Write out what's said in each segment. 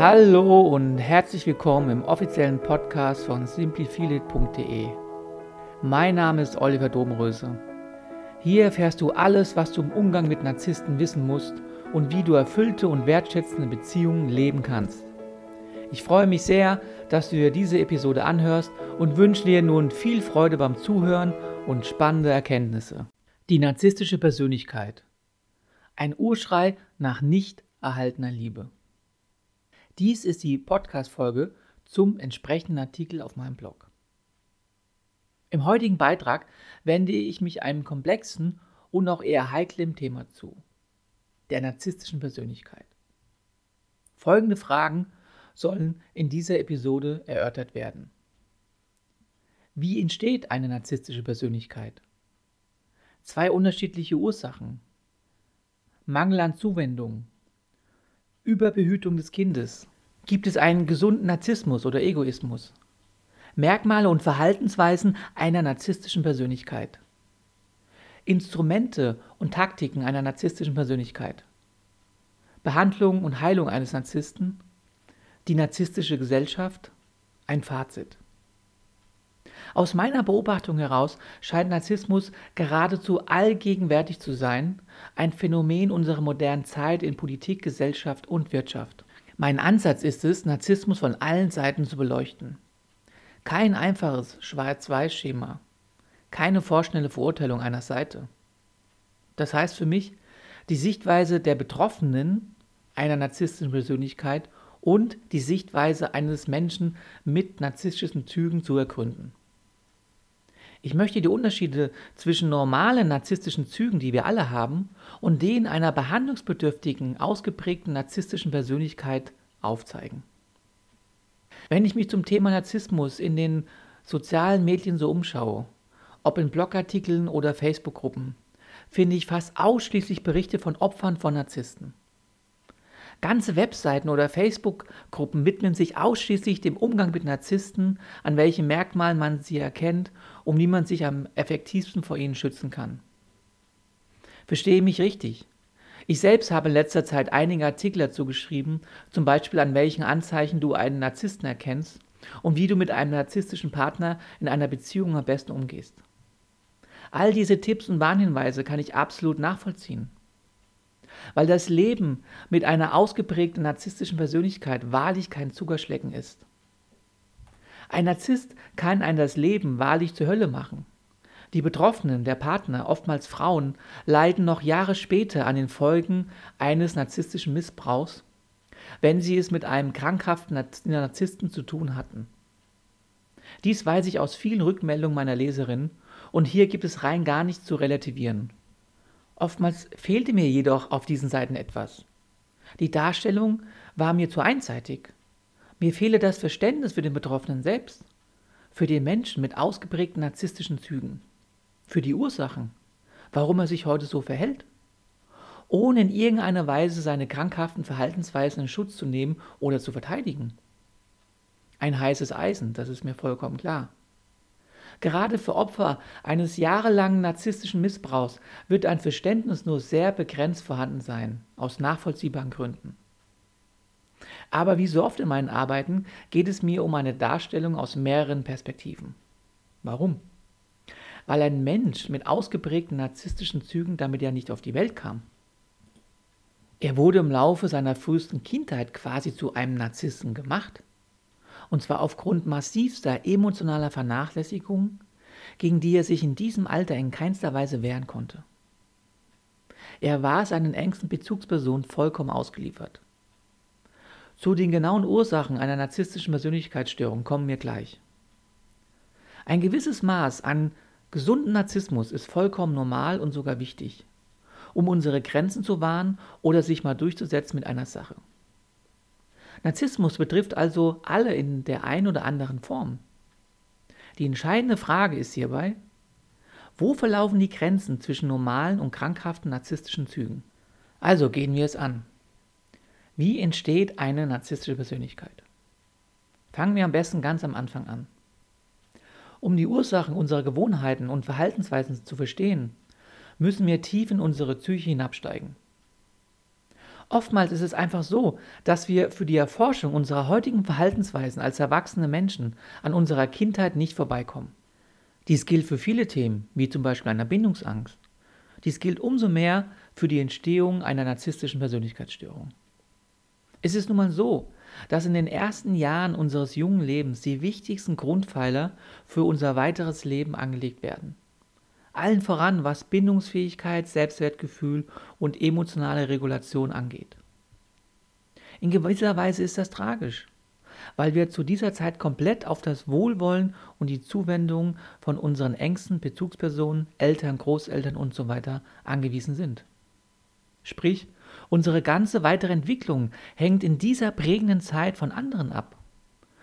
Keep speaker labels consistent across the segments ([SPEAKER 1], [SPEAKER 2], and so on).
[SPEAKER 1] Hallo und herzlich willkommen im offiziellen Podcast von simplifeelit.de. Mein Name ist Oliver Domröse. Hier erfährst du alles, was du im Umgang mit Narzissten wissen musst und wie du erfüllte und wertschätzende Beziehungen leben kannst. Ich freue mich sehr, dass du dir diese Episode anhörst und wünsche dir nun viel Freude beim Zuhören und spannende Erkenntnisse. Die narzisstische Persönlichkeit. Ein Urschrei nach nicht erhaltener Liebe. Dies ist die Podcast-Folge zum entsprechenden Artikel auf meinem Blog. Im heutigen Beitrag wende ich mich einem komplexen und auch eher heiklen Thema zu, der narzisstischen Persönlichkeit. Folgende Fragen sollen in dieser Episode erörtert werden. Wie entsteht eine narzisstische Persönlichkeit? Zwei unterschiedliche Ursachen. Mangel an Zuwendung. Überbehütung des Kindes. Gibt es einen gesunden Narzissmus oder Egoismus? Merkmale und Verhaltensweisen einer narzisstischen Persönlichkeit. Instrumente und Taktiken einer narzisstischen Persönlichkeit. Behandlung und Heilung eines Narzissten. Die narzisstische Gesellschaft. Ein Fazit. Aus meiner Beobachtung heraus scheint Narzissmus geradezu allgegenwärtig zu sein, ein Phänomen unserer modernen Zeit in Politik, Gesellschaft und Wirtschaft. Mein Ansatz ist es, Narzissmus von allen Seiten zu beleuchten. Kein einfaches Schwarz-Weiß-Schema, keine vorschnelle Verurteilung einer Seite. Das heißt für mich, die Sichtweise der Betroffenen einer narzisstischen Persönlichkeit und die Sichtweise eines Menschen mit narzisstischen Zügen zu ergründen. Ich möchte die Unterschiede zwischen normalen narzisstischen Zügen, die wir alle haben, und denen einer behandlungsbedürftigen, ausgeprägten narzisstischen Persönlichkeit aufzeigen. Wenn ich mich zum Thema Narzissmus in den sozialen Medien so umschaue, ob in Blogartikeln oder Facebook-Gruppen, finde ich fast ausschließlich Berichte von Opfern von Narzissten. Ganze Webseiten oder Facebook-Gruppen widmen sich ausschließlich dem Umgang mit Narzissten, an welchen Merkmalen man sie erkennt und wie man sich am effektivsten vor ihnen schützen kann. Verstehe mich richtig. Ich selbst habe in letzter Zeit einige Artikel dazu geschrieben, zum Beispiel an welchen Anzeichen du einen Narzissten erkennst und wie du mit einem narzisstischen Partner in einer Beziehung am besten umgehst. All diese Tipps und Warnhinweise kann ich absolut nachvollziehen weil das Leben mit einer ausgeprägten narzisstischen Persönlichkeit wahrlich kein Zuckerschlecken ist. Ein Narzisst kann ein das Leben wahrlich zur Hölle machen. Die Betroffenen, der Partner, oftmals Frauen, leiden noch Jahre später an den Folgen eines narzisstischen Missbrauchs, wenn sie es mit einem krankhaften Narzissten zu tun hatten. Dies weiß ich aus vielen Rückmeldungen meiner Leserin und hier gibt es rein gar nichts zu relativieren. Oftmals fehlte mir jedoch auf diesen Seiten etwas. Die Darstellung war mir zu einseitig. Mir fehle das Verständnis für den Betroffenen selbst, für den Menschen mit ausgeprägten narzisstischen Zügen, für die Ursachen, warum er sich heute so verhält, ohne in irgendeiner Weise seine krankhaften Verhaltensweisen in Schutz zu nehmen oder zu verteidigen. Ein heißes Eisen, das ist mir vollkommen klar. Gerade für Opfer eines jahrelangen narzisstischen Missbrauchs wird ein Verständnis nur sehr begrenzt vorhanden sein, aus nachvollziehbaren Gründen. Aber wie so oft in meinen Arbeiten geht es mir um eine Darstellung aus mehreren Perspektiven. Warum? Weil ein Mensch mit ausgeprägten narzisstischen Zügen damit ja nicht auf die Welt kam. Er wurde im Laufe seiner frühesten Kindheit quasi zu einem Narzissten gemacht und zwar aufgrund massivster emotionaler Vernachlässigung, gegen die er sich in diesem Alter in keinster Weise wehren konnte. Er war seinen engsten Bezugspersonen vollkommen ausgeliefert. Zu den genauen Ursachen einer narzisstischen Persönlichkeitsstörung kommen wir gleich. Ein gewisses Maß an gesunden Narzissmus ist vollkommen normal und sogar wichtig, um unsere Grenzen zu wahren oder sich mal durchzusetzen mit einer Sache. Narzissmus betrifft also alle in der einen oder anderen Form. Die entscheidende Frage ist hierbei, wo verlaufen die Grenzen zwischen normalen und krankhaften narzisstischen Zügen? Also gehen wir es an. Wie entsteht eine narzisstische Persönlichkeit? Fangen wir am besten ganz am Anfang an. Um die Ursachen unserer Gewohnheiten und Verhaltensweisen zu verstehen, müssen wir tief in unsere Psyche hinabsteigen. Oftmals ist es einfach so, dass wir für die Erforschung unserer heutigen Verhaltensweisen als erwachsene Menschen an unserer Kindheit nicht vorbeikommen. Dies gilt für viele Themen, wie zum Beispiel einer Bindungsangst. Dies gilt umso mehr für die Entstehung einer narzisstischen Persönlichkeitsstörung. Es ist nun mal so, dass in den ersten Jahren unseres jungen Lebens die wichtigsten Grundpfeiler für unser weiteres Leben angelegt werden. Allen voran, was Bindungsfähigkeit, Selbstwertgefühl und emotionale Regulation angeht. In gewisser Weise ist das tragisch, weil wir zu dieser Zeit komplett auf das Wohlwollen und die Zuwendung von unseren engsten Bezugspersonen, Eltern, Großeltern usw. So angewiesen sind. Sprich, unsere ganze weitere Entwicklung hängt in dieser prägenden Zeit von anderen ab,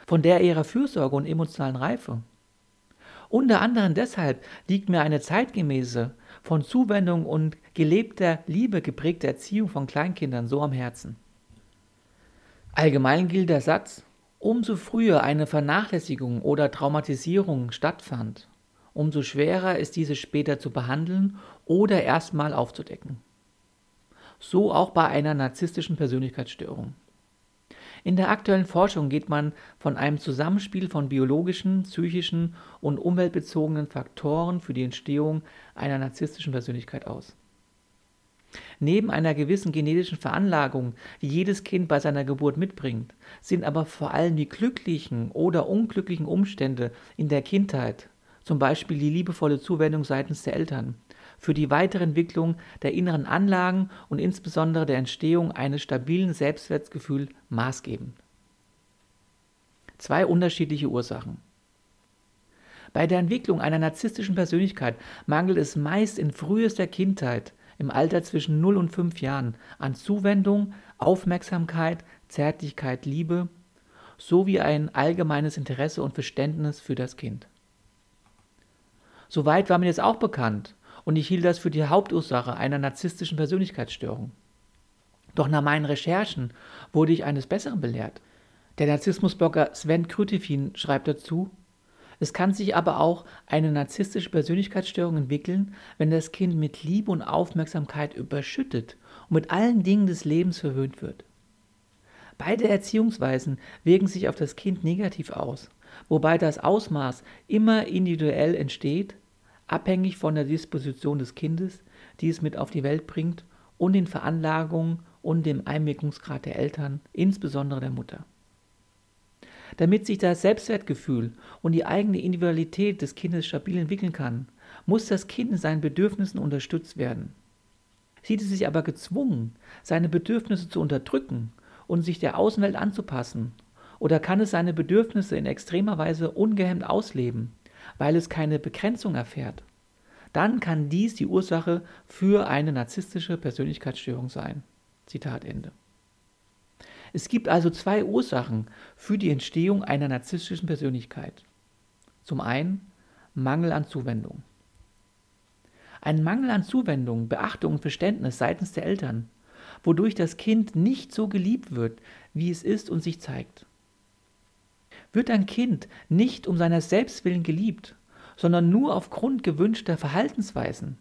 [SPEAKER 1] von der ihrer Fürsorge und emotionalen Reife. Unter anderem deshalb liegt mir eine zeitgemäße, von Zuwendung und gelebter Liebe geprägte Erziehung von Kleinkindern so am Herzen. Allgemein gilt der Satz, umso früher eine Vernachlässigung oder Traumatisierung stattfand, umso schwerer ist diese später zu behandeln oder erstmal aufzudecken. So auch bei einer narzisstischen Persönlichkeitsstörung. In der aktuellen Forschung geht man von einem Zusammenspiel von biologischen, psychischen und umweltbezogenen Faktoren für die Entstehung einer narzisstischen Persönlichkeit aus. Neben einer gewissen genetischen Veranlagung, die jedes Kind bei seiner Geburt mitbringt, sind aber vor allem die glücklichen oder unglücklichen Umstände in der Kindheit, zum Beispiel die liebevolle Zuwendung seitens der Eltern, für die weitere Entwicklung der inneren Anlagen und insbesondere der Entstehung eines stabilen Selbstwertgefühls maßgebend. Zwei unterschiedliche Ursachen. Bei der Entwicklung einer narzisstischen Persönlichkeit mangelt es meist in frühester Kindheit, im Alter zwischen 0 und 5 Jahren, an Zuwendung, Aufmerksamkeit, Zärtlichkeit, Liebe sowie ein allgemeines Interesse und Verständnis für das Kind. Soweit war mir jetzt auch bekannt und ich hielt das für die Hauptursache einer narzisstischen Persönlichkeitsstörung. Doch nach meinen Recherchen wurde ich eines Besseren belehrt. Der Narzissmusblogger Sven Krütifin schreibt dazu, es kann sich aber auch eine narzisstische Persönlichkeitsstörung entwickeln, wenn das Kind mit Liebe und Aufmerksamkeit überschüttet und mit allen Dingen des Lebens verwöhnt wird. Beide Erziehungsweisen wirken sich auf das Kind negativ aus, wobei das Ausmaß immer individuell entsteht abhängig von der Disposition des Kindes, die es mit auf die Welt bringt, und den Veranlagungen und dem Einwirkungsgrad der Eltern, insbesondere der Mutter. Damit sich das Selbstwertgefühl und die eigene Individualität des Kindes stabil entwickeln kann, muss das Kind in seinen Bedürfnissen unterstützt werden. Sieht es sich aber gezwungen, seine Bedürfnisse zu unterdrücken und sich der Außenwelt anzupassen, oder kann es seine Bedürfnisse in extremer Weise ungehemmt ausleben, weil es keine Begrenzung erfährt, dann kann dies die Ursache für eine narzisstische Persönlichkeitsstörung sein. Zitat Ende. Es gibt also zwei Ursachen für die Entstehung einer narzisstischen Persönlichkeit. Zum einen Mangel an Zuwendung. Ein Mangel an Zuwendung, Beachtung und Verständnis seitens der Eltern, wodurch das Kind nicht so geliebt wird, wie es ist und sich zeigt. Wird ein Kind nicht um seiner selbst willen geliebt, sondern nur aufgrund gewünschter Verhaltensweisen,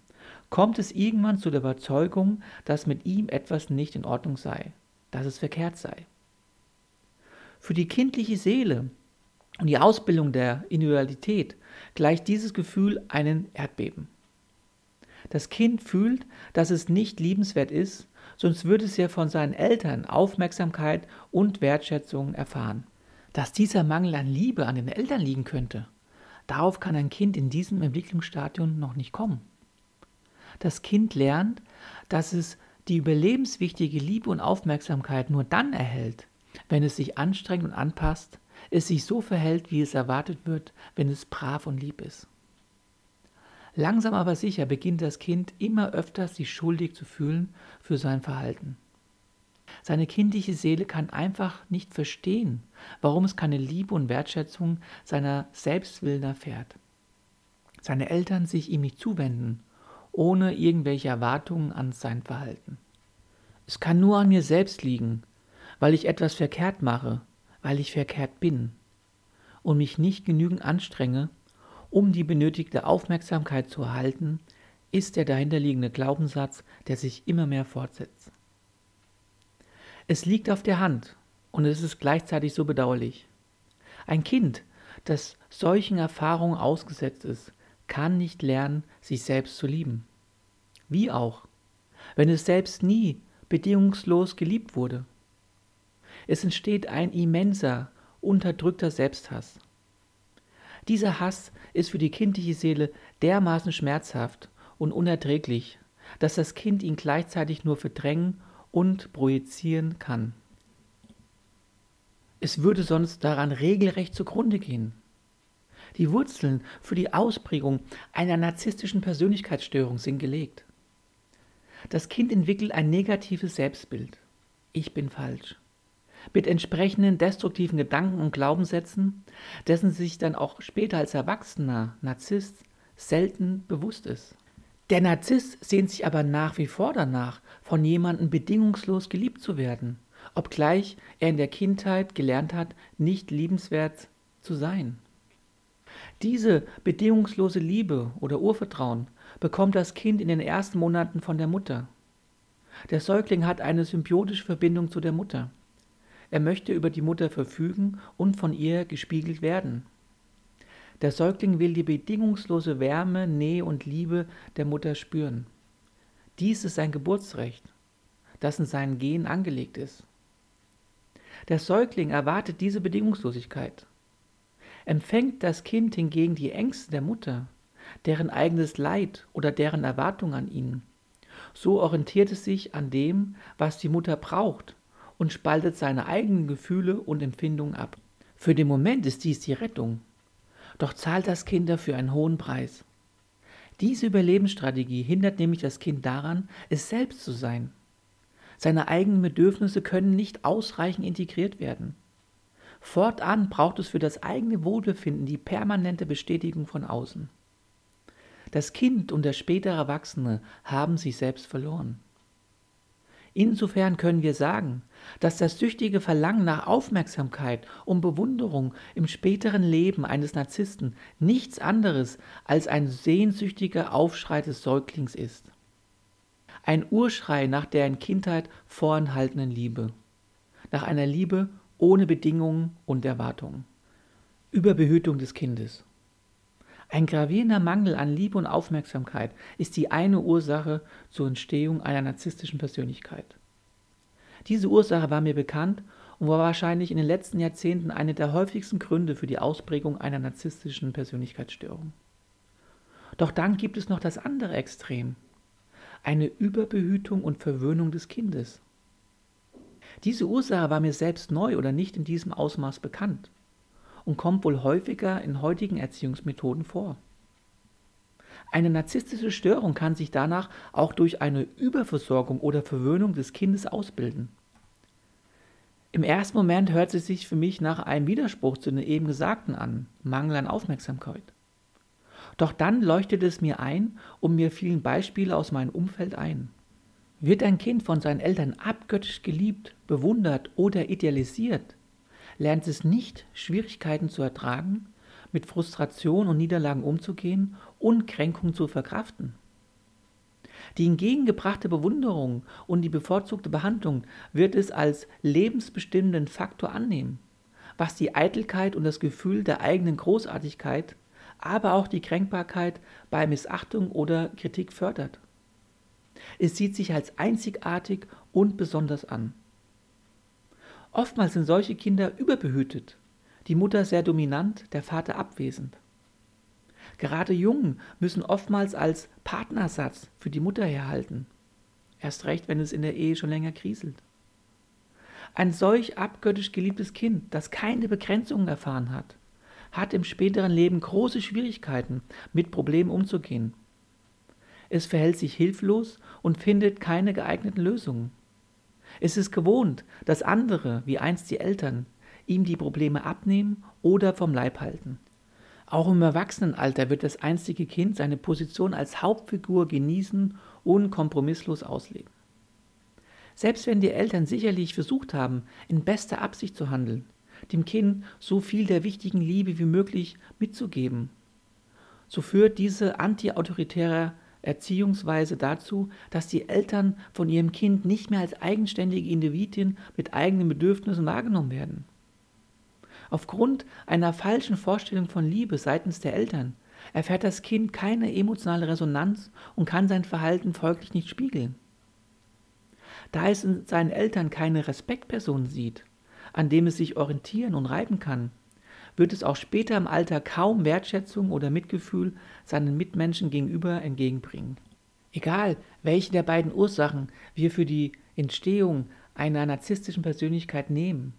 [SPEAKER 1] kommt es irgendwann zu der Überzeugung, dass mit ihm etwas nicht in Ordnung sei, dass es verkehrt sei. Für die kindliche Seele und die Ausbildung der Individualität gleicht dieses Gefühl einem Erdbeben. Das Kind fühlt, dass es nicht liebenswert ist, sonst würde es ja von seinen Eltern Aufmerksamkeit und Wertschätzung erfahren dass dieser Mangel an Liebe an den Eltern liegen könnte, darauf kann ein Kind in diesem Entwicklungsstadium noch nicht kommen. Das Kind lernt, dass es die überlebenswichtige Liebe und Aufmerksamkeit nur dann erhält, wenn es sich anstrengt und anpasst, es sich so verhält, wie es erwartet wird, wenn es brav und lieb ist. Langsam aber sicher beginnt das Kind immer öfters sich schuldig zu fühlen für sein Verhalten. Seine kindliche Seele kann einfach nicht verstehen, warum es keine Liebe und Wertschätzung seiner Selbstwillen erfährt. Seine Eltern sich ihm nicht zuwenden, ohne irgendwelche Erwartungen an sein Verhalten. Es kann nur an mir selbst liegen, weil ich etwas verkehrt mache, weil ich verkehrt bin und mich nicht genügend anstrenge, um die benötigte Aufmerksamkeit zu erhalten, ist der dahinterliegende Glaubenssatz, der sich immer mehr fortsetzt. Es liegt auf der Hand und es ist gleichzeitig so bedauerlich. Ein Kind, das solchen Erfahrungen ausgesetzt ist, kann nicht lernen, sich selbst zu lieben. Wie auch, wenn es selbst nie bedingungslos geliebt wurde. Es entsteht ein immenser, unterdrückter Selbsthass. Dieser Hass ist für die kindliche Seele dermaßen schmerzhaft und unerträglich, dass das Kind ihn gleichzeitig nur verdrängen und projizieren kann. Es würde sonst daran regelrecht zugrunde gehen. Die Wurzeln für die Ausprägung einer narzisstischen Persönlichkeitsstörung sind gelegt. Das Kind entwickelt ein negatives Selbstbild. Ich bin falsch. Mit entsprechenden destruktiven Gedanken und Glaubenssätzen, dessen sich dann auch später als erwachsener Narzisst selten bewusst ist. Der Narzisst sehnt sich aber nach wie vor danach, von jemandem bedingungslos geliebt zu werden, obgleich er in der Kindheit gelernt hat, nicht liebenswert zu sein. Diese bedingungslose Liebe oder Urvertrauen bekommt das Kind in den ersten Monaten von der Mutter. Der Säugling hat eine symbiotische Verbindung zu der Mutter. Er möchte über die Mutter verfügen und von ihr gespiegelt werden. Der Säugling will die bedingungslose Wärme, Nähe und Liebe der Mutter spüren. Dies ist sein Geburtsrecht, das in seinen Gen angelegt ist. Der Säugling erwartet diese Bedingungslosigkeit. Empfängt das Kind hingegen die Ängste der Mutter, deren eigenes Leid oder deren Erwartung an ihn, so orientiert es sich an dem, was die Mutter braucht und spaltet seine eigenen Gefühle und Empfindungen ab. Für den Moment ist dies die Rettung, doch zahlt das Kind dafür einen hohen Preis. Diese Überlebensstrategie hindert nämlich das Kind daran, es selbst zu sein. Seine eigenen Bedürfnisse können nicht ausreichend integriert werden. Fortan braucht es für das eigene Wohlbefinden die permanente Bestätigung von außen. Das Kind und der spätere Erwachsene haben sich selbst verloren. Insofern können wir sagen, dass das süchtige Verlangen nach Aufmerksamkeit und Bewunderung im späteren Leben eines Narzissten nichts anderes als ein sehnsüchtiger Aufschrei des Säuglings ist. Ein Urschrei nach der in Kindheit vorenthaltenen Liebe. Nach einer Liebe ohne Bedingungen und Erwartungen. Überbehütung des Kindes. Ein gravierender Mangel an Liebe und Aufmerksamkeit ist die eine Ursache zur Entstehung einer narzisstischen Persönlichkeit. Diese Ursache war mir bekannt und war wahrscheinlich in den letzten Jahrzehnten eine der häufigsten Gründe für die Ausprägung einer narzisstischen Persönlichkeitsstörung. Doch dann gibt es noch das andere Extrem, eine Überbehütung und Verwöhnung des Kindes. Diese Ursache war mir selbst neu oder nicht in diesem Ausmaß bekannt und kommt wohl häufiger in heutigen Erziehungsmethoden vor. Eine narzisstische Störung kann sich danach auch durch eine Überversorgung oder Verwöhnung des Kindes ausbilden. Im ersten Moment hört es sich für mich nach einem Widerspruch zu den eben Gesagten an, Mangel an Aufmerksamkeit. Doch dann leuchtet es mir ein und mir fielen Beispiele aus meinem Umfeld ein. Wird ein Kind von seinen Eltern abgöttisch geliebt, bewundert oder idealisiert, lernt es nicht, Schwierigkeiten zu ertragen, mit Frustration und Niederlagen umzugehen und Kränkungen zu verkraften. Die entgegengebrachte Bewunderung und die bevorzugte Behandlung wird es als lebensbestimmenden Faktor annehmen, was die Eitelkeit und das Gefühl der eigenen Großartigkeit, aber auch die Kränkbarkeit bei Missachtung oder Kritik fördert. Es sieht sich als einzigartig und besonders an. Oftmals sind solche Kinder überbehütet, die Mutter sehr dominant, der Vater abwesend. Gerade Jungen müssen oftmals als Partnersatz für die Mutter herhalten, erst recht, wenn es in der Ehe schon länger kriselt. Ein solch abgöttisch geliebtes Kind, das keine Begrenzungen erfahren hat, hat im späteren Leben große Schwierigkeiten, mit Problemen umzugehen. Es verhält sich hilflos und findet keine geeigneten Lösungen. Es ist gewohnt, dass andere, wie einst die Eltern, ihm die Probleme abnehmen oder vom Leib halten. Auch im Erwachsenenalter wird das einstige Kind seine Position als Hauptfigur genießen und kompromisslos ausleben. Selbst wenn die Eltern sicherlich versucht haben, in bester Absicht zu handeln, dem Kind so viel der wichtigen Liebe wie möglich mitzugeben, so führt diese antiautoritäre Erziehungsweise dazu, dass die Eltern von ihrem Kind nicht mehr als eigenständige Individuen mit eigenen Bedürfnissen wahrgenommen werden. Aufgrund einer falschen Vorstellung von Liebe seitens der Eltern erfährt das Kind keine emotionale Resonanz und kann sein Verhalten folglich nicht spiegeln. Da es in seinen Eltern keine Respektperson sieht, an dem es sich orientieren und reiben kann, wird es auch später im Alter kaum Wertschätzung oder Mitgefühl seinen Mitmenschen gegenüber entgegenbringen. Egal, welche der beiden Ursachen wir für die Entstehung einer narzisstischen Persönlichkeit nehmen,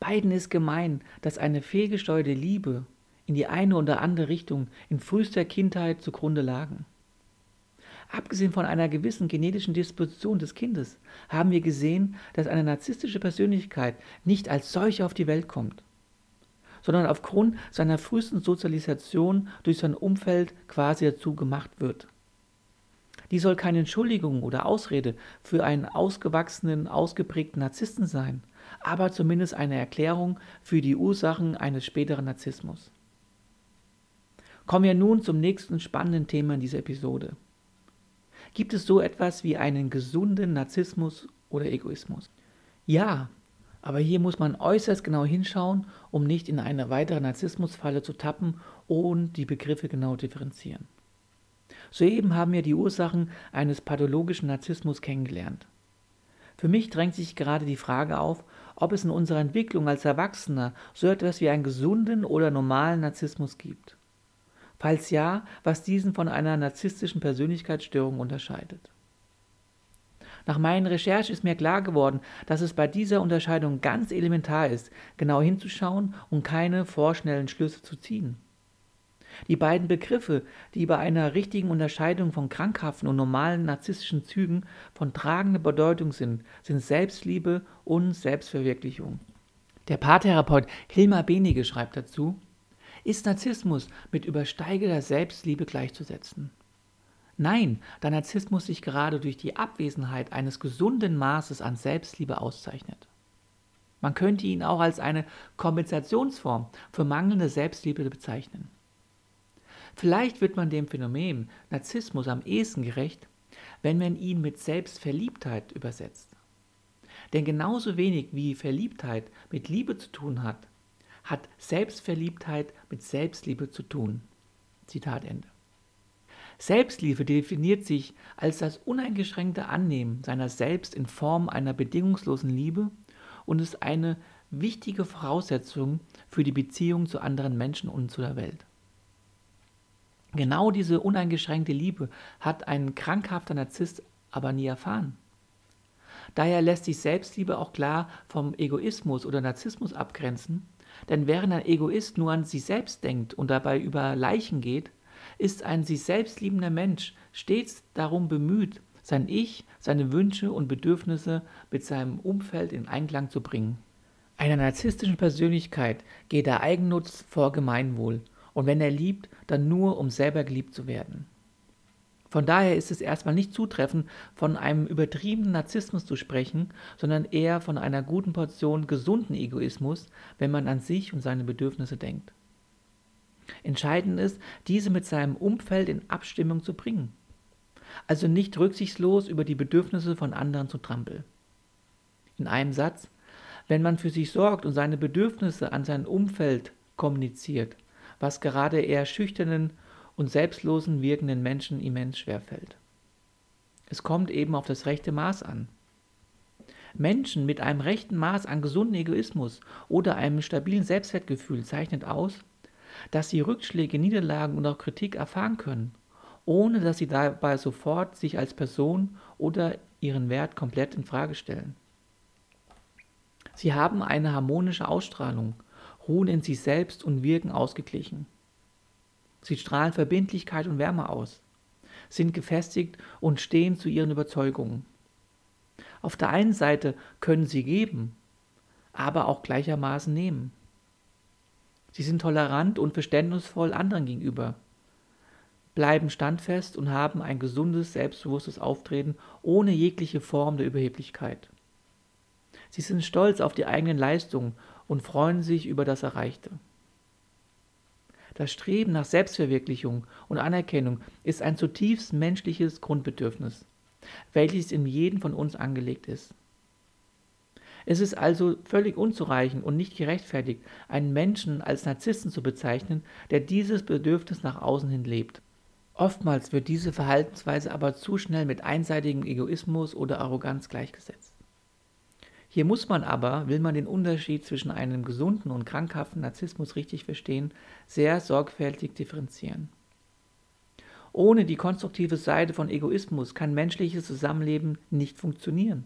[SPEAKER 1] beiden ist gemein, dass eine fehlgesteuerte Liebe in die eine oder andere Richtung in frühester Kindheit zugrunde lagen. Abgesehen von einer gewissen genetischen Disposition des Kindes haben wir gesehen, dass eine narzisstische Persönlichkeit nicht als solche auf die Welt kommt, sondern aufgrund seiner frühesten Sozialisation durch sein Umfeld quasi dazu gemacht wird. Die soll keine Entschuldigung oder Ausrede für einen ausgewachsenen, ausgeprägten Narzissten sein, aber zumindest eine Erklärung für die Ursachen eines späteren Narzissmus. Kommen wir nun zum nächsten spannenden Thema in dieser Episode. Gibt es so etwas wie einen gesunden Narzissmus oder Egoismus? Ja, aber hier muss man äußerst genau hinschauen, um nicht in eine weitere Narzissmusfalle zu tappen und die Begriffe genau differenzieren. Soeben haben wir die Ursachen eines pathologischen Narzissmus kennengelernt. Für mich drängt sich gerade die Frage auf, ob es in unserer Entwicklung als Erwachsener so etwas wie einen gesunden oder normalen Narzissmus gibt. Falls ja, was diesen von einer narzisstischen Persönlichkeitsstörung unterscheidet. Nach meinen Recherchen ist mir klar geworden, dass es bei dieser Unterscheidung ganz elementar ist, genau hinzuschauen und keine vorschnellen Schlüsse zu ziehen. Die beiden Begriffe, die bei einer richtigen Unterscheidung von krankhaften und normalen narzisstischen Zügen von tragender Bedeutung sind, sind Selbstliebe und Selbstverwirklichung. Der Paartherapeut Hilmar Benige schreibt dazu, ist Narzissmus mit übersteigerter Selbstliebe gleichzusetzen? Nein, da Narzissmus sich gerade durch die Abwesenheit eines gesunden Maßes an Selbstliebe auszeichnet. Man könnte ihn auch als eine Kompensationsform für mangelnde Selbstliebe bezeichnen. Vielleicht wird man dem Phänomen Narzissmus am ehesten gerecht, wenn man ihn mit Selbstverliebtheit übersetzt. Denn genauso wenig wie Verliebtheit mit Liebe zu tun hat, hat Selbstverliebtheit mit Selbstliebe zu tun. Zitat Ende. Selbstliebe definiert sich als das uneingeschränkte Annehmen seiner selbst in Form einer bedingungslosen Liebe und ist eine wichtige Voraussetzung für die Beziehung zu anderen Menschen und zu der Welt. Genau diese uneingeschränkte Liebe hat ein krankhafter Narzisst aber nie erfahren. Daher lässt sich Selbstliebe auch klar vom Egoismus oder Narzissmus abgrenzen denn während ein Egoist nur an sich selbst denkt und dabei über Leichen geht, ist ein sich selbst liebender Mensch stets darum bemüht, sein Ich, seine Wünsche und Bedürfnisse mit seinem Umfeld in Einklang zu bringen. Einer narzisstischen Persönlichkeit geht der Eigennutz vor Gemeinwohl und wenn er liebt, dann nur, um selber geliebt zu werden. Von daher ist es erstmal nicht zutreffend, von einem übertriebenen Narzissmus zu sprechen, sondern eher von einer guten Portion gesunden Egoismus, wenn man an sich und seine Bedürfnisse denkt. Entscheidend ist, diese mit seinem Umfeld in Abstimmung zu bringen. Also nicht rücksichtslos über die Bedürfnisse von anderen zu trampeln. In einem Satz, wenn man für sich sorgt und seine Bedürfnisse an sein Umfeld kommuniziert, was gerade eher schüchternen und selbstlosen wirkenden Menschen immens schwerfällt. Es kommt eben auf das rechte Maß an. Menschen mit einem rechten Maß an gesunden Egoismus oder einem stabilen Selbstwertgefühl zeichnet aus, dass sie Rückschläge, Niederlagen und auch Kritik erfahren können, ohne dass sie dabei sofort sich als Person oder ihren Wert komplett in Frage stellen. Sie haben eine harmonische Ausstrahlung, ruhen in sich selbst und wirken ausgeglichen. Sie strahlen Verbindlichkeit und Wärme aus, sind gefestigt und stehen zu ihren Überzeugungen. Auf der einen Seite können sie geben, aber auch gleichermaßen nehmen. Sie sind tolerant und verständnisvoll anderen gegenüber, bleiben standfest und haben ein gesundes, selbstbewusstes Auftreten ohne jegliche Form der Überheblichkeit. Sie sind stolz auf die eigenen Leistungen und freuen sich über das Erreichte. Das Streben nach Selbstverwirklichung und Anerkennung ist ein zutiefst menschliches Grundbedürfnis, welches in jedem von uns angelegt ist. Es ist also völlig unzureichend und nicht gerechtfertigt, einen Menschen als Narzissten zu bezeichnen, der dieses Bedürfnis nach außen hin lebt. Oftmals wird diese Verhaltensweise aber zu schnell mit einseitigem Egoismus oder Arroganz gleichgesetzt. Hier muss man aber, will man den Unterschied zwischen einem gesunden und krankhaften Narzissmus richtig verstehen, sehr sorgfältig differenzieren. Ohne die konstruktive Seite von Egoismus kann menschliches Zusammenleben nicht funktionieren.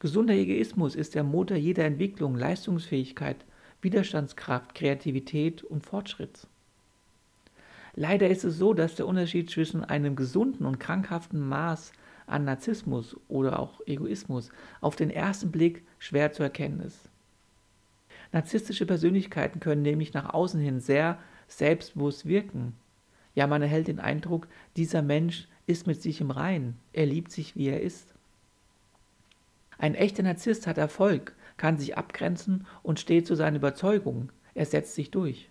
[SPEAKER 1] Gesunder Egoismus ist der Motor jeder Entwicklung, Leistungsfähigkeit, Widerstandskraft, Kreativität und Fortschritts. Leider ist es so, dass der Unterschied zwischen einem gesunden und krankhaften Maß an Narzissmus oder auch Egoismus auf den ersten Blick schwer zu erkennen ist. Narzisstische Persönlichkeiten können nämlich nach außen hin sehr selbstbewusst wirken. Ja, man erhält den Eindruck, dieser Mensch ist mit sich im Rein, er liebt sich, wie er ist. Ein echter Narzisst hat Erfolg, kann sich abgrenzen und steht zu seinen Überzeugungen. Er setzt sich durch.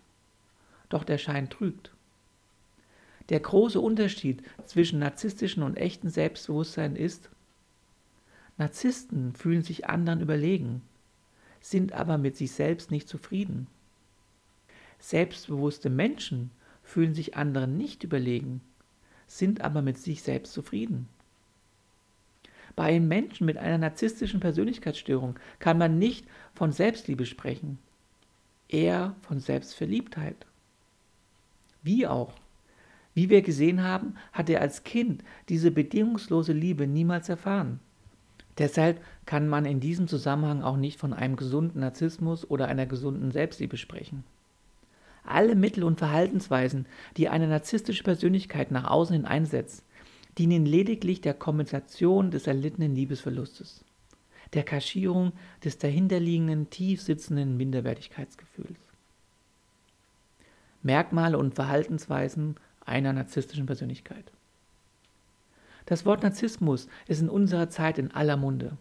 [SPEAKER 1] Doch der Schein trügt. Der große Unterschied zwischen narzisstischen und echten Selbstbewusstsein ist, Narzissten fühlen sich anderen überlegen, sind aber mit sich selbst nicht zufrieden. Selbstbewusste Menschen fühlen sich anderen nicht überlegen, sind aber mit sich selbst zufrieden. Bei Menschen mit einer narzisstischen Persönlichkeitsstörung kann man nicht von Selbstliebe sprechen, eher von Selbstverliebtheit. Wie auch? Wie wir gesehen haben, hat er als Kind diese bedingungslose Liebe niemals erfahren. Deshalb kann man in diesem Zusammenhang auch nicht von einem gesunden Narzissmus oder einer gesunden Selbstliebe sprechen. Alle Mittel und Verhaltensweisen, die eine narzisstische Persönlichkeit nach außen hin einsetzt, dienen lediglich der Kompensation des erlittenen Liebesverlustes, der Kaschierung des dahinterliegenden, tief sitzenden Minderwertigkeitsgefühls. Merkmale und Verhaltensweisen einer narzisstischen Persönlichkeit. Das Wort Narzissmus ist in unserer Zeit in aller Munde.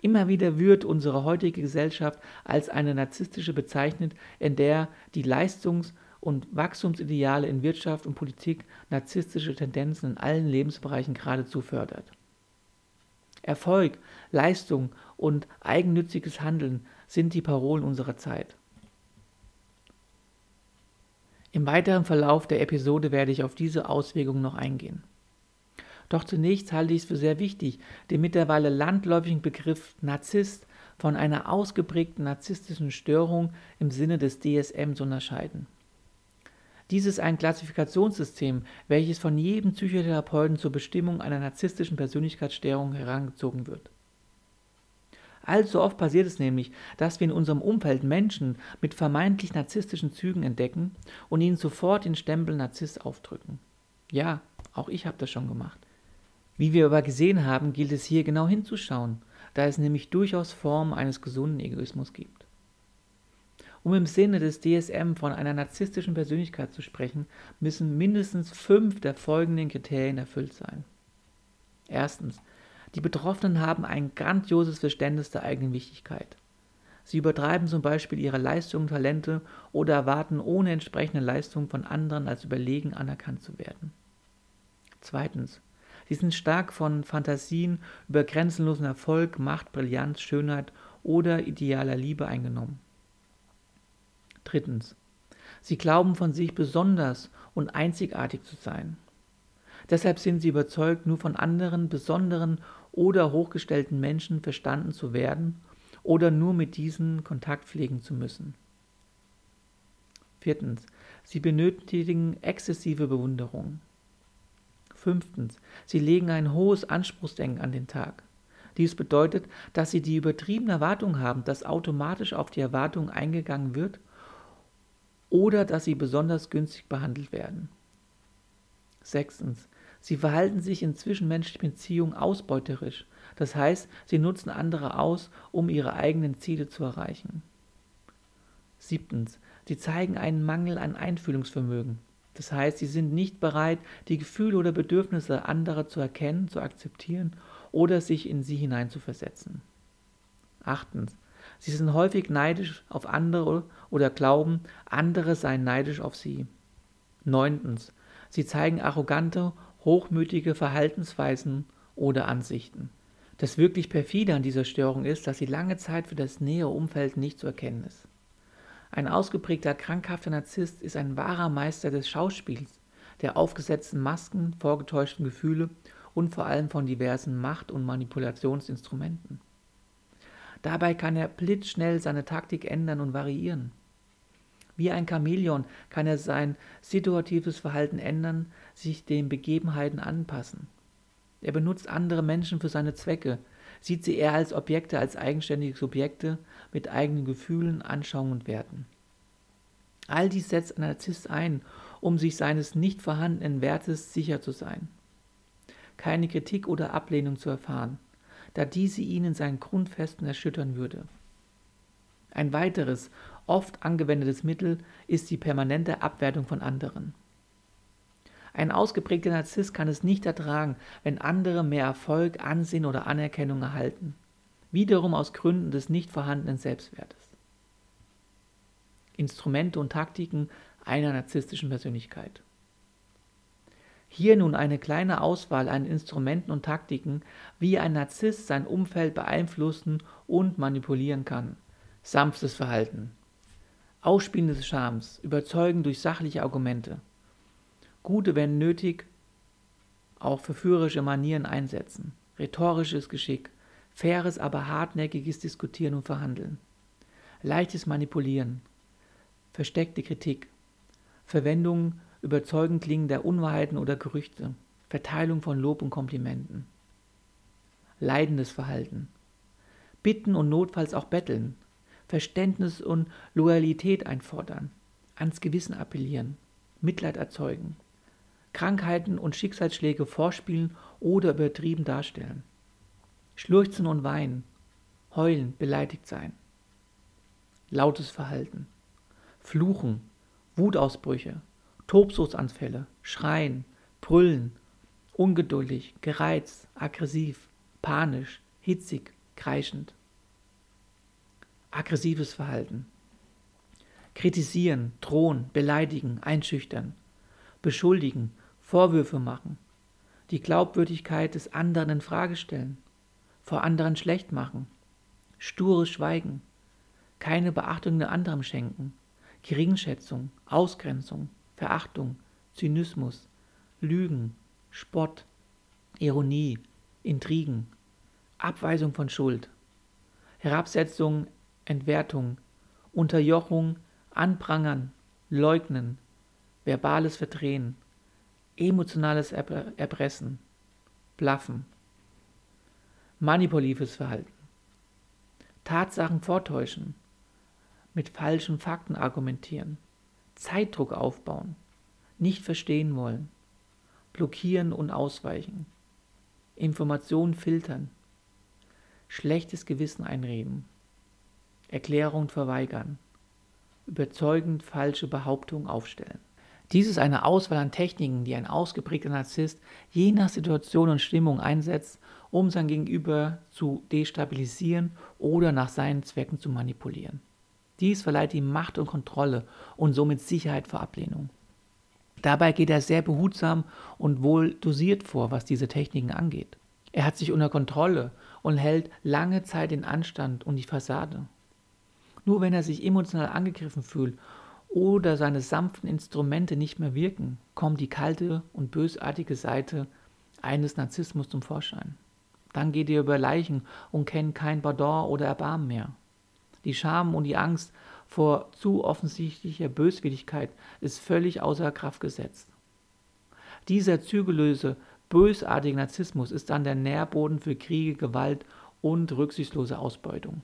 [SPEAKER 1] Immer wieder wird unsere heutige Gesellschaft als eine narzisstische bezeichnet, in der die Leistungs- und Wachstumsideale in Wirtschaft und Politik narzisstische Tendenzen in allen Lebensbereichen geradezu fördert. Erfolg, Leistung und eigennütziges Handeln sind die Parolen unserer Zeit. Im weiteren Verlauf der Episode werde ich auf diese Auswirkungen noch eingehen. Doch zunächst halte ich es für sehr wichtig, den mittlerweile landläufigen Begriff Narzisst von einer ausgeprägten narzisstischen Störung im Sinne des DSM zu unterscheiden. Dies ist ein Klassifikationssystem, welches von jedem Psychotherapeuten zur Bestimmung einer narzisstischen Persönlichkeitsstörung herangezogen wird. Allzu oft passiert es nämlich, dass wir in unserem Umfeld Menschen mit vermeintlich narzisstischen Zügen entdecken und ihnen sofort den Stempel Narzisst aufdrücken. Ja, auch ich habe das schon gemacht. Wie wir aber gesehen haben, gilt es hier genau hinzuschauen, da es nämlich durchaus Formen eines gesunden Egoismus gibt. Um im Sinne des DSM von einer narzisstischen Persönlichkeit zu sprechen, müssen mindestens fünf der folgenden Kriterien erfüllt sein. Erstens. Die Betroffenen haben ein grandioses Verständnis der eigenen Wichtigkeit. Sie übertreiben zum Beispiel ihre Leistungen, Talente oder erwarten ohne entsprechende Leistung von anderen als überlegen anerkannt zu werden. Zweitens. Sie sind stark von Fantasien über grenzenlosen Erfolg, Macht, Brillanz, Schönheit oder idealer Liebe eingenommen. Drittens. Sie glauben von sich besonders und einzigartig zu sein. Deshalb sind sie überzeugt, nur von anderen besonderen oder hochgestellten Menschen verstanden zu werden oder nur mit diesen Kontakt pflegen zu müssen. Viertens. Sie benötigen exzessive Bewunderung. Fünftens. Sie legen ein hohes Anspruchsdenken an den Tag. Dies bedeutet, dass sie die übertriebene Erwartung haben, dass automatisch auf die Erwartung eingegangen wird oder dass sie besonders günstig behandelt werden. Sechstens. Sie verhalten sich in zwischenmenschlichen Beziehungen ausbeuterisch, das heißt, sie nutzen andere aus, um ihre eigenen Ziele zu erreichen. Siebtens. Sie zeigen einen Mangel an Einfühlungsvermögen. Das heißt, sie sind nicht bereit, die Gefühle oder Bedürfnisse anderer zu erkennen, zu akzeptieren oder sich in sie hineinzuversetzen. Achtens. Sie sind häufig neidisch auf andere oder glauben, andere seien neidisch auf sie. Neuntens. Sie zeigen arrogante, hochmütige Verhaltensweisen oder Ansichten. Das wirklich perfide an dieser Störung ist, dass sie lange Zeit für das nähere Umfeld nicht zu erkennen ist. Ein ausgeprägter krankhafter Narzisst ist ein wahrer Meister des Schauspiels, der aufgesetzten Masken, vorgetäuschten Gefühle und vor allem von diversen Macht- und Manipulationsinstrumenten. Dabei kann er blitzschnell seine Taktik ändern und variieren. Wie ein Chamäleon kann er sein situatives Verhalten ändern, sich den Begebenheiten anpassen. Er benutzt andere Menschen für seine Zwecke, sieht sie eher als Objekte als eigenständige Subjekte mit eigenen Gefühlen, Anschauungen und Werten. All dies setzt ein Narzisst ein, um sich seines nicht vorhandenen Wertes sicher zu sein. Keine Kritik oder Ablehnung zu erfahren, da diese ihn in seinen Grundfesten erschüttern würde. Ein weiteres, oft angewendetes Mittel ist die permanente Abwertung von anderen. Ein ausgeprägter Narzisst kann es nicht ertragen, wenn andere mehr Erfolg, Ansehen oder Anerkennung erhalten, wiederum aus Gründen des nicht vorhandenen Selbstwertes. Instrumente und Taktiken einer narzisstischen Persönlichkeit. Hier nun eine kleine Auswahl an Instrumenten und Taktiken, wie ein Narzisst sein Umfeld beeinflussen und manipulieren kann. Sanftes Verhalten. Ausspielen des Schams, überzeugen durch sachliche Argumente. Gute, wenn nötig, auch verführerische Manieren einsetzen. Rhetorisches Geschick. Faires, aber hartnäckiges Diskutieren und Verhandeln. Leichtes Manipulieren. Versteckte Kritik. Verwendung überzeugend klingender Unwahrheiten oder Gerüchte, Verteilung von Lob und Komplimenten. Leidendes Verhalten. Bitten und notfalls auch betteln, Verständnis und Loyalität einfordern, ans Gewissen appellieren, Mitleid erzeugen, Krankheiten und Schicksalsschläge vorspielen oder übertrieben darstellen, Schlurzen und weinen, heulen, beleidigt sein, lautes Verhalten, Fluchen, Wutausbrüche, Tobsuchtsanfälle, Schreien, Brüllen, ungeduldig, gereizt, aggressiv, panisch, hitzig, kreischend. Aggressives Verhalten. Kritisieren, drohen, beleidigen, einschüchtern, beschuldigen, Vorwürfe machen, die Glaubwürdigkeit des anderen in Frage stellen, vor anderen schlecht machen, stures Schweigen, keine Beachtung der anderen schenken, Geringschätzung, Ausgrenzung, Verachtung, Zynismus, Lügen, Spott, Ironie, Intrigen, Abweisung von Schuld, Herabsetzung, Entwertung, Unterjochung, Anprangern, Leugnen, verbales Verdrehen, emotionales Erpressen, Blaffen, manipulatives Verhalten, Tatsachen vortäuschen, mit falschen Fakten argumentieren, Zeitdruck aufbauen, nicht verstehen wollen, blockieren und ausweichen, Informationen filtern, schlechtes Gewissen einreden, Erklärung verweigern, überzeugend falsche Behauptungen aufstellen. Dies ist eine Auswahl an Techniken, die ein ausgeprägter Narzisst je nach Situation und Stimmung einsetzt, um sein Gegenüber zu destabilisieren oder nach seinen Zwecken zu manipulieren. Dies verleiht ihm Macht und Kontrolle und somit Sicherheit vor Ablehnung. Dabei geht er sehr behutsam und wohl dosiert vor, was diese Techniken angeht. Er hat sich unter Kontrolle und hält lange Zeit den Anstand und die Fassade. Nur wenn er sich emotional angegriffen fühlt oder seine sanften Instrumente nicht mehr wirken, kommt die kalte und bösartige Seite eines Narzissmus zum Vorschein. Dann geht er über Leichen und kennt kein Pardon oder Erbarmen mehr. Die Scham und die Angst vor zu offensichtlicher Böswilligkeit ist völlig außer Kraft gesetzt. Dieser zügellöse, bösartige Narzissmus ist dann der Nährboden für Kriege, Gewalt und rücksichtslose Ausbeutung.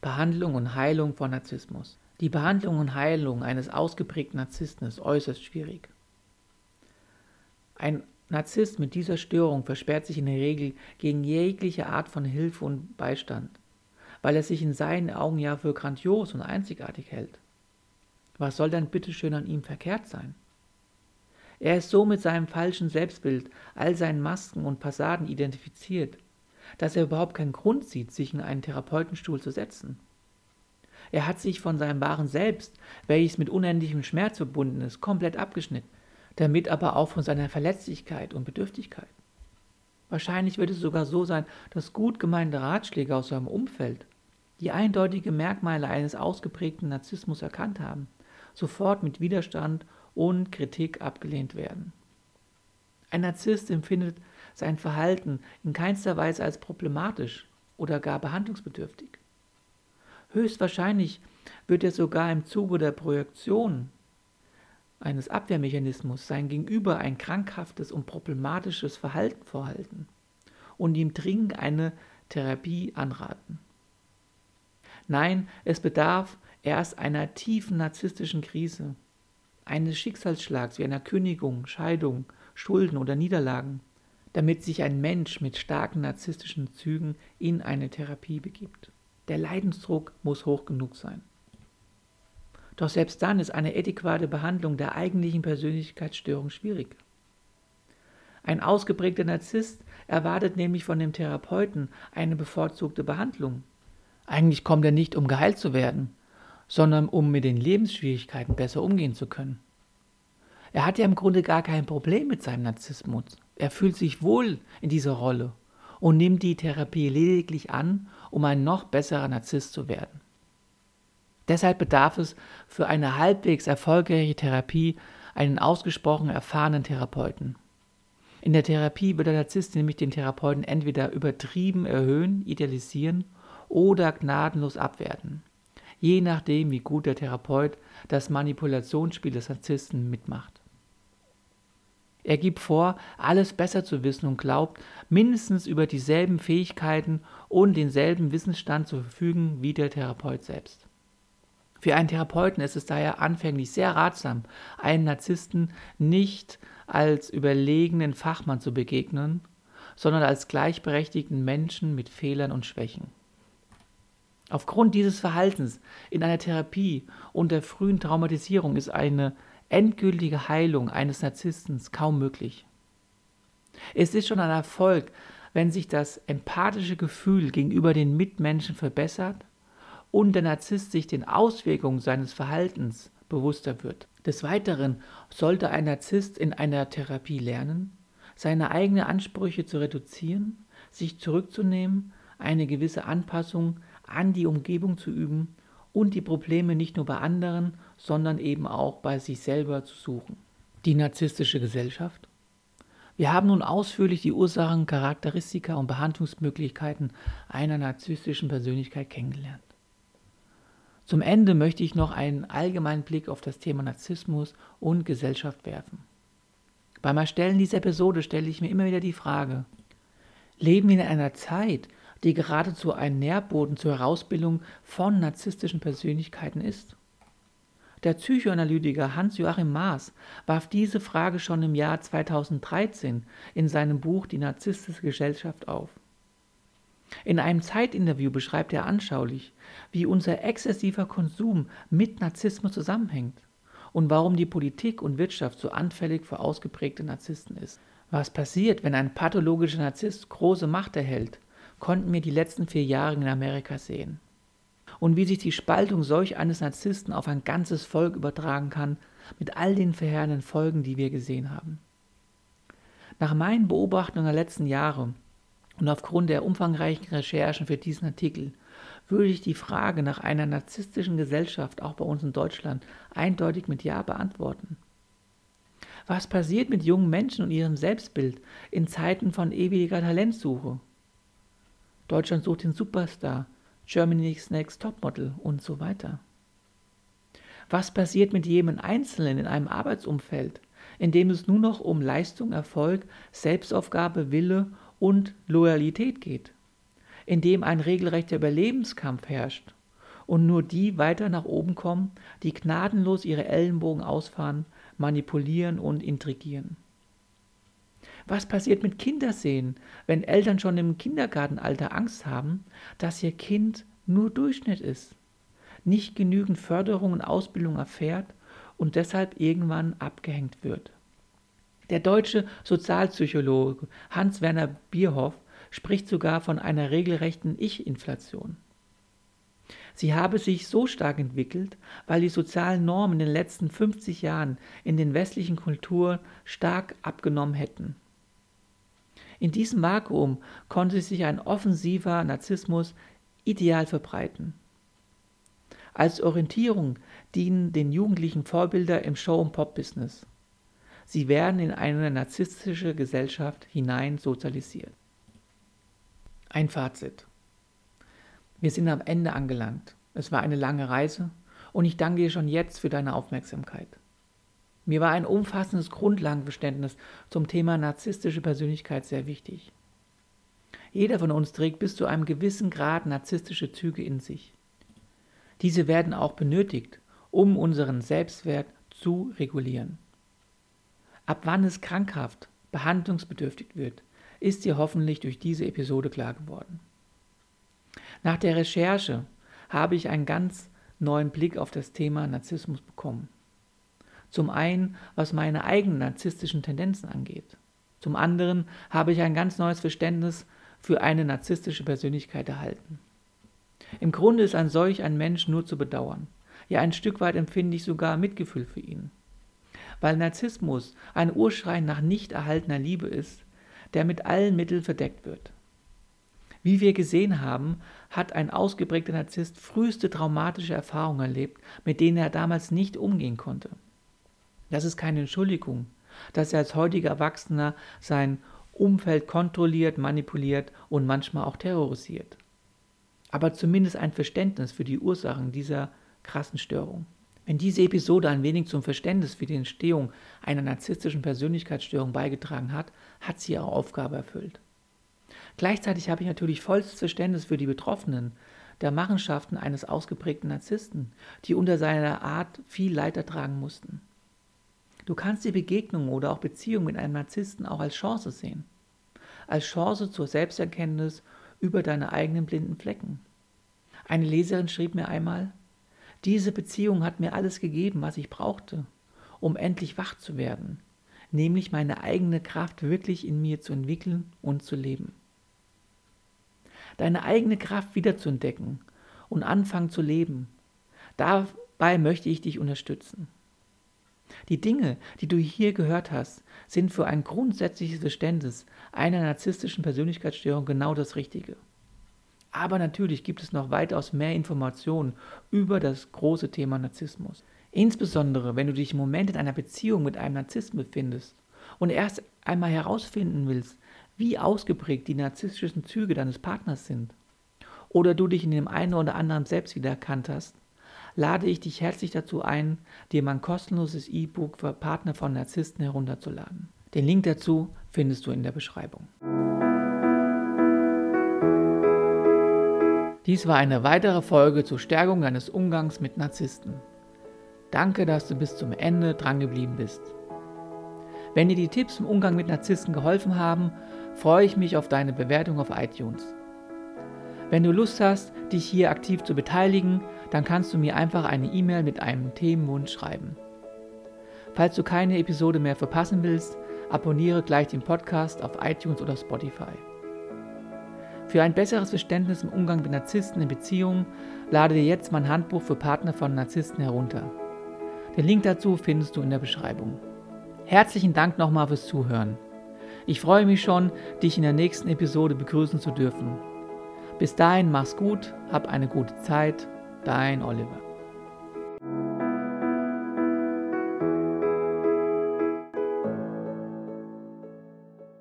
[SPEAKER 1] Behandlung und Heilung von Narzissmus. Die Behandlung und Heilung eines ausgeprägten Narzissten ist äußerst schwierig. Ein Narzisst mit dieser Störung versperrt sich in der Regel gegen jegliche Art von Hilfe und Beistand weil er sich in seinen Augen ja für grandios und einzigartig hält. Was soll denn bitteschön an ihm verkehrt sein? Er ist so mit seinem falschen Selbstbild, all seinen Masken und Passaden identifiziert, dass er überhaupt keinen Grund sieht, sich in einen Therapeutenstuhl zu setzen. Er hat sich von seinem wahren Selbst, welches mit unendlichem Schmerz verbunden ist, komplett abgeschnitten, damit aber auch von seiner Verletzlichkeit und Bedürftigkeit. Wahrscheinlich wird es sogar so sein, dass gut gemeinte Ratschläge aus seinem Umfeld, die eindeutige Merkmale eines ausgeprägten Narzissmus erkannt haben, sofort mit Widerstand und Kritik abgelehnt werden. Ein Narzisst empfindet sein Verhalten in keinster Weise als problematisch oder gar behandlungsbedürftig. Höchstwahrscheinlich wird er sogar im Zuge der Projektion eines Abwehrmechanismus sein Gegenüber ein krankhaftes und problematisches Verhalten vorhalten und ihm dringend eine Therapie anraten. Nein, es bedarf erst einer tiefen narzisstischen Krise, eines Schicksalsschlags wie einer Kündigung, Scheidung, Schulden oder Niederlagen, damit sich ein Mensch mit starken narzisstischen Zügen in eine Therapie begibt. Der Leidensdruck muss hoch genug sein. Doch selbst dann ist eine adäquate Behandlung der eigentlichen Persönlichkeitsstörung schwierig. Ein ausgeprägter Narzisst erwartet nämlich von dem Therapeuten eine bevorzugte Behandlung. Eigentlich kommt er nicht, um geheilt zu werden, sondern um mit den Lebensschwierigkeiten besser umgehen zu können. Er hat ja im Grunde gar kein Problem mit seinem Narzissmus. Er fühlt sich wohl in dieser Rolle und nimmt die Therapie lediglich an, um ein noch besserer Narzisst zu werden. Deshalb bedarf es für eine halbwegs erfolgreiche Therapie einen ausgesprochen erfahrenen Therapeuten. In der Therapie wird der Narzisst nämlich den Therapeuten entweder übertrieben erhöhen, idealisieren oder gnadenlos abwerten je nachdem, wie gut der Therapeut das Manipulationsspiel des Narzissten mitmacht. Er gibt vor, alles besser zu wissen und glaubt, mindestens über dieselben Fähigkeiten und denselben Wissensstand zu verfügen wie der Therapeut selbst. Für einen Therapeuten ist es daher anfänglich sehr ratsam, einem Narzissten nicht als überlegenen Fachmann zu begegnen, sondern als gleichberechtigten Menschen mit Fehlern und Schwächen. Aufgrund dieses Verhaltens in einer Therapie und der frühen Traumatisierung ist eine endgültige Heilung eines Narzisstens kaum möglich. Es ist schon ein Erfolg, wenn sich das empathische Gefühl gegenüber den Mitmenschen verbessert und der Narzisst sich den Auswirkungen seines Verhaltens bewusster wird. Des Weiteren sollte ein Narzisst in einer Therapie lernen, seine eigenen Ansprüche zu reduzieren, sich zurückzunehmen, eine gewisse Anpassung an die Umgebung zu üben und die Probleme nicht nur bei anderen, sondern eben auch bei sich selber zu suchen. Die narzisstische Gesellschaft. Wir haben nun ausführlich die Ursachen, Charakteristika und Behandlungsmöglichkeiten einer narzisstischen Persönlichkeit kennengelernt. Zum Ende möchte ich noch einen allgemeinen Blick auf das Thema Narzissmus und Gesellschaft werfen. Beim Erstellen dieser Episode stelle ich mir immer wieder die Frage, leben wir in einer Zeit, die geradezu ein Nährboden zur Herausbildung von narzisstischen Persönlichkeiten ist? Der Psychoanalytiker Hans-Joachim Maas warf diese Frage schon im Jahr 2013 in seinem Buch Die narzisstische Gesellschaft auf. In einem Zeitinterview beschreibt er anschaulich, wie unser exzessiver Konsum mit Narzissmus zusammenhängt und warum die Politik und Wirtschaft so anfällig für ausgeprägte Narzissten ist. Was passiert, wenn ein pathologischer Narzisst große Macht erhält konnten wir die letzten vier Jahre in Amerika sehen. Und wie sich die Spaltung solch eines Narzissten auf ein ganzes Volk übertragen kann, mit all den verheerenden Folgen, die wir gesehen haben. Nach meinen Beobachtungen der letzten Jahre und aufgrund der umfangreichen Recherchen für diesen Artikel würde ich die Frage nach einer narzisstischen Gesellschaft auch bei uns in Deutschland eindeutig mit Ja beantworten. Was passiert mit jungen Menschen und ihrem Selbstbild in Zeiten von ewiger Talentsuche? Deutschland sucht den Superstar, Germany's Next Topmodel und so weiter. Was passiert mit jedem Einzelnen in einem Arbeitsumfeld, in dem es nur noch um Leistung, Erfolg, Selbstaufgabe, Wille und Loyalität geht, in dem ein regelrechter Überlebenskampf herrscht und nur die weiter nach oben kommen, die gnadenlos ihre Ellenbogen ausfahren, manipulieren und intrigieren? Was passiert mit Kindersehen, wenn Eltern schon im Kindergartenalter Angst haben, dass ihr Kind nur Durchschnitt ist, nicht genügend Förderung und Ausbildung erfährt und deshalb irgendwann abgehängt wird? Der deutsche Sozialpsychologe Hans-Werner Bierhoff spricht sogar von einer regelrechten Ich-Inflation. Sie habe sich so stark entwickelt, weil die sozialen Normen in den letzten 50 Jahren in den westlichen Kulturen stark abgenommen hätten. In diesem Vakuum konnte sich ein offensiver Narzissmus ideal verbreiten. Als Orientierung dienen den Jugendlichen Vorbilder im Show- und Pop-Business. Sie werden in eine narzisstische Gesellschaft hinein sozialisiert. Ein Fazit. Wir sind am Ende angelangt. Es war eine lange Reise und ich danke dir schon jetzt für deine Aufmerksamkeit. Mir war ein umfassendes Grundlagenverständnis zum Thema narzisstische Persönlichkeit sehr wichtig. Jeder von uns trägt bis zu einem gewissen Grad narzisstische Züge in sich. Diese werden auch benötigt, um unseren Selbstwert zu regulieren. Ab wann es krankhaft, behandlungsbedürftig wird, ist dir hoffentlich durch diese Episode klar geworden. Nach der Recherche habe ich einen ganz neuen Blick auf das Thema Narzissmus bekommen. Zum einen, was meine eigenen narzisstischen Tendenzen angeht. Zum anderen habe ich ein ganz neues Verständnis für eine narzisstische Persönlichkeit erhalten. Im Grunde ist ein solch ein Mensch nur zu bedauern. Ja, ein Stück weit empfinde ich sogar Mitgefühl für ihn. Weil Narzissmus ein Urschrei nach nicht erhaltener Liebe ist, der mit allen Mitteln verdeckt wird. Wie wir gesehen haben, hat ein ausgeprägter Narzisst früheste traumatische Erfahrungen erlebt, mit denen er damals nicht umgehen konnte. Das ist keine Entschuldigung, dass er als heutiger Erwachsener sein Umfeld kontrolliert, manipuliert und manchmal auch terrorisiert. Aber zumindest ein Verständnis für die Ursachen dieser krassen Störung. Wenn diese Episode ein wenig zum Verständnis für die Entstehung einer narzisstischen Persönlichkeitsstörung beigetragen hat, hat sie ihre Aufgabe erfüllt. Gleichzeitig habe ich natürlich vollstes Verständnis für die Betroffenen der Machenschaften eines ausgeprägten Narzissten, die unter seiner Art viel Leid ertragen mussten. Du kannst die Begegnung oder auch Beziehung mit einem Narzissten auch als Chance sehen. Als Chance zur Selbsterkenntnis über deine eigenen blinden Flecken. Eine Leserin schrieb mir einmal, diese Beziehung hat mir alles gegeben, was ich brauchte, um endlich wach zu werden, nämlich meine eigene Kraft wirklich in mir zu entwickeln und zu leben. Deine eigene Kraft wiederzuentdecken und anfangen zu leben, dabei möchte ich dich unterstützen. Die Dinge, die du hier gehört hast, sind für ein grundsätzliches Verständnis einer narzisstischen Persönlichkeitsstörung genau das Richtige. Aber natürlich gibt es noch weitaus mehr Informationen über das große Thema Narzissmus. Insbesondere, wenn du dich im Moment in einer Beziehung mit einem Narzissten befindest und erst einmal herausfinden willst, wie ausgeprägt die narzisstischen Züge deines Partners sind, oder du dich in dem einen oder anderen selbst wiedererkannt hast, lade ich dich herzlich dazu ein, dir mein kostenloses E-Book für Partner von Narzissten herunterzuladen. Den Link dazu findest du in der Beschreibung. Dies war eine weitere Folge zur Stärkung deines Umgangs mit Narzissten. Danke, dass du bis zum Ende drangeblieben bist. Wenn dir die Tipps im Umgang mit Narzissten geholfen haben, freue ich mich auf deine Bewertung auf iTunes. Wenn du Lust hast, dich hier aktiv zu beteiligen, dann kannst du mir einfach eine E-Mail mit einem Themenwunsch schreiben. Falls du keine Episode mehr verpassen willst, abonniere gleich den Podcast auf iTunes oder Spotify. Für ein besseres Verständnis im Umgang mit Narzissten in Beziehungen lade dir jetzt mein Handbuch für Partner von Narzissten herunter. Den Link dazu findest du in der Beschreibung. Herzlichen Dank nochmal fürs Zuhören. Ich freue mich schon, dich in der nächsten Episode begrüßen zu dürfen. Bis dahin mach's gut, hab eine gute Zeit, dein Oliver.